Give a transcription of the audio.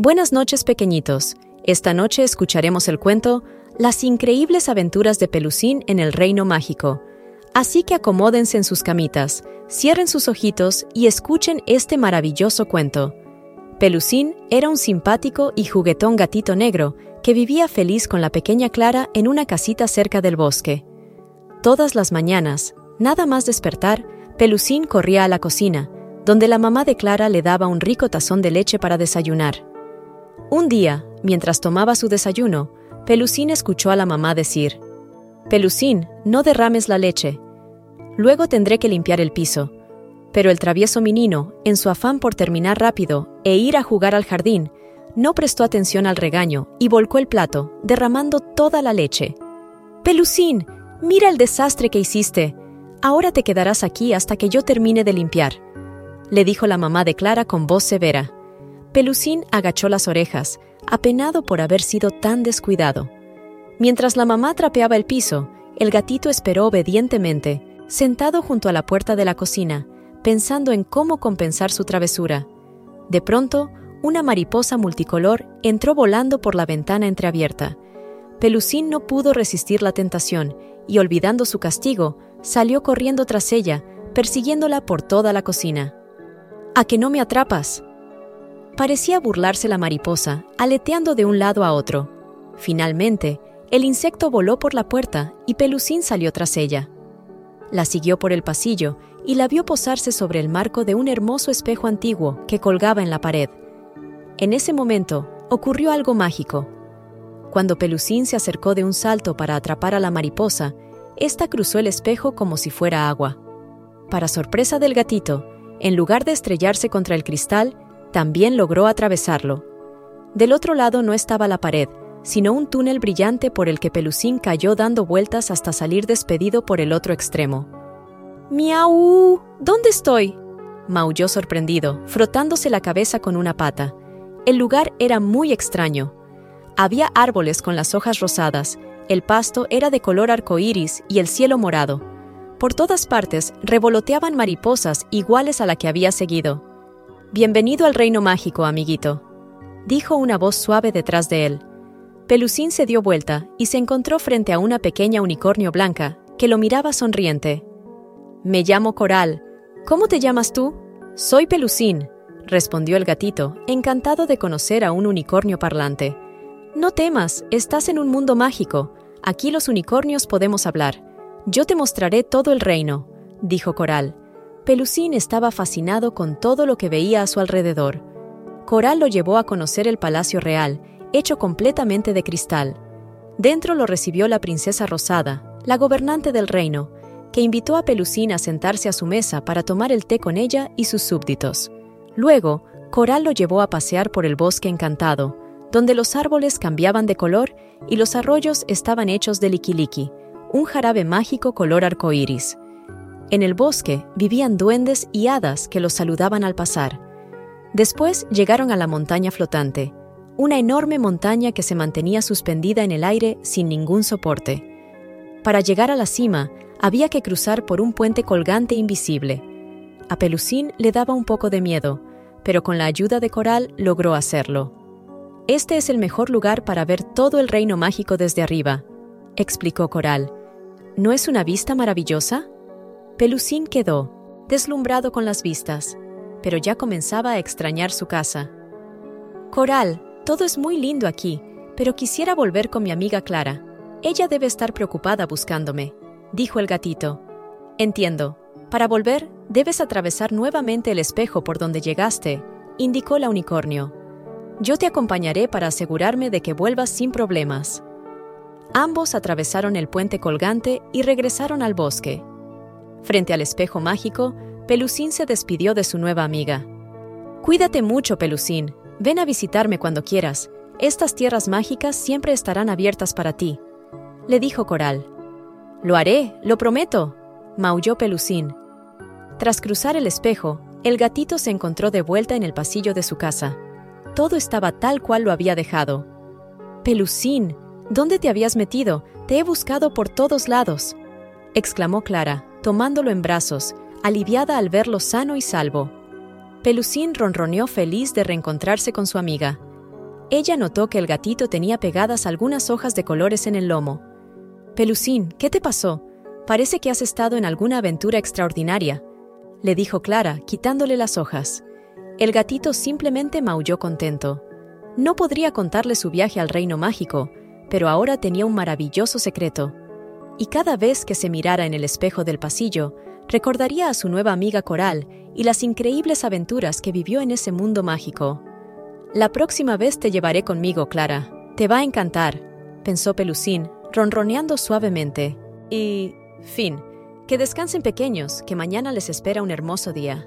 Buenas noches, pequeñitos. Esta noche escucharemos el cuento Las increíbles aventuras de Pelusín en el Reino Mágico. Así que acomódense en sus camitas, cierren sus ojitos y escuchen este maravilloso cuento. Pelusín era un simpático y juguetón gatito negro que vivía feliz con la pequeña Clara en una casita cerca del bosque. Todas las mañanas, nada más despertar, Pelusín corría a la cocina, donde la mamá de Clara le daba un rico tazón de leche para desayunar. Un día, mientras tomaba su desayuno, Pelusín escuchó a la mamá decir, Pelusín, no derrames la leche. Luego tendré que limpiar el piso. Pero el travieso menino, en su afán por terminar rápido e ir a jugar al jardín, no prestó atención al regaño y volcó el plato, derramando toda la leche. Pelusín, mira el desastre que hiciste. Ahora te quedarás aquí hasta que yo termine de limpiar, le dijo la mamá de Clara con voz severa. Pelusín agachó las orejas, apenado por haber sido tan descuidado. Mientras la mamá trapeaba el piso, el gatito esperó obedientemente, sentado junto a la puerta de la cocina, pensando en cómo compensar su travesura. De pronto, una mariposa multicolor entró volando por la ventana entreabierta. Pelusín no pudo resistir la tentación y, olvidando su castigo, salió corriendo tras ella, persiguiéndola por toda la cocina. ¿A que no me atrapas? Parecía burlarse la mariposa, aleteando de un lado a otro. Finalmente, el insecto voló por la puerta y Pelusín salió tras ella. La siguió por el pasillo y la vio posarse sobre el marco de un hermoso espejo antiguo que colgaba en la pared. En ese momento ocurrió algo mágico. Cuando Pelusín se acercó de un salto para atrapar a la mariposa, ésta cruzó el espejo como si fuera agua. Para sorpresa del gatito, en lugar de estrellarse contra el cristal, también logró atravesarlo. Del otro lado no estaba la pared, sino un túnel brillante por el que Pelusín cayó dando vueltas hasta salir despedido por el otro extremo. ¡Miau! ¿Dónde estoy? maulló sorprendido, frotándose la cabeza con una pata. El lugar era muy extraño. Había árboles con las hojas rosadas, el pasto era de color arcoíris y el cielo morado. Por todas partes revoloteaban mariposas iguales a la que había seguido. Bienvenido al reino mágico, amiguito, dijo una voz suave detrás de él. Pelusín se dio vuelta y se encontró frente a una pequeña unicornio blanca que lo miraba sonriente. Me llamo Coral. ¿Cómo te llamas tú? Soy Pelusín, respondió el gatito, encantado de conocer a un unicornio parlante. No temas, estás en un mundo mágico. Aquí los unicornios podemos hablar. Yo te mostraré todo el reino, dijo Coral. Pelusín estaba fascinado con todo lo que veía a su alrededor. Coral lo llevó a conocer el Palacio Real, hecho completamente de cristal. Dentro lo recibió la princesa Rosada, la gobernante del reino, que invitó a Pelusín a sentarse a su mesa para tomar el té con ella y sus súbditos. Luego, Coral lo llevó a pasear por el bosque encantado, donde los árboles cambiaban de color y los arroyos estaban hechos de liquiliqui, un jarabe mágico color arcoíris. En el bosque vivían duendes y hadas que los saludaban al pasar. Después llegaron a la montaña flotante, una enorme montaña que se mantenía suspendida en el aire sin ningún soporte. Para llegar a la cima, había que cruzar por un puente colgante invisible. A Pelusín le daba un poco de miedo, pero con la ayuda de Coral logró hacerlo. Este es el mejor lugar para ver todo el reino mágico desde arriba, explicó Coral. ¿No es una vista maravillosa? Pelusín quedó, deslumbrado con las vistas, pero ya comenzaba a extrañar su casa. Coral, todo es muy lindo aquí, pero quisiera volver con mi amiga Clara. Ella debe estar preocupada buscándome, dijo el gatito. Entiendo. Para volver, debes atravesar nuevamente el espejo por donde llegaste, indicó la unicornio. Yo te acompañaré para asegurarme de que vuelvas sin problemas. Ambos atravesaron el puente colgante y regresaron al bosque. Frente al espejo mágico, Pelusín se despidió de su nueva amiga. Cuídate mucho, Pelusín. Ven a visitarme cuando quieras. Estas tierras mágicas siempre estarán abiertas para ti, le dijo Coral. Lo haré, lo prometo, maulló Pelusín. Tras cruzar el espejo, el gatito se encontró de vuelta en el pasillo de su casa. Todo estaba tal cual lo había dejado. Pelusín, ¿dónde te habías metido? Te he buscado por todos lados, exclamó Clara tomándolo en brazos, aliviada al verlo sano y salvo. Pelusín ronroneó feliz de reencontrarse con su amiga. ella notó que el gatito tenía pegadas algunas hojas de colores en el lomo. Pelusín, ¿qué te pasó? Parece que has estado en alguna aventura extraordinaria, le dijo Clara, quitándole las hojas. El gatito simplemente maulló contento. No podría contarle su viaje al reino mágico, pero ahora tenía un maravilloso secreto. Y cada vez que se mirara en el espejo del pasillo, recordaría a su nueva amiga Coral y las increíbles aventuras que vivió en ese mundo mágico. La próxima vez te llevaré conmigo, Clara. Te va a encantar, pensó Pelusín, ronroneando suavemente. Y... fin. Que descansen pequeños, que mañana les espera un hermoso día.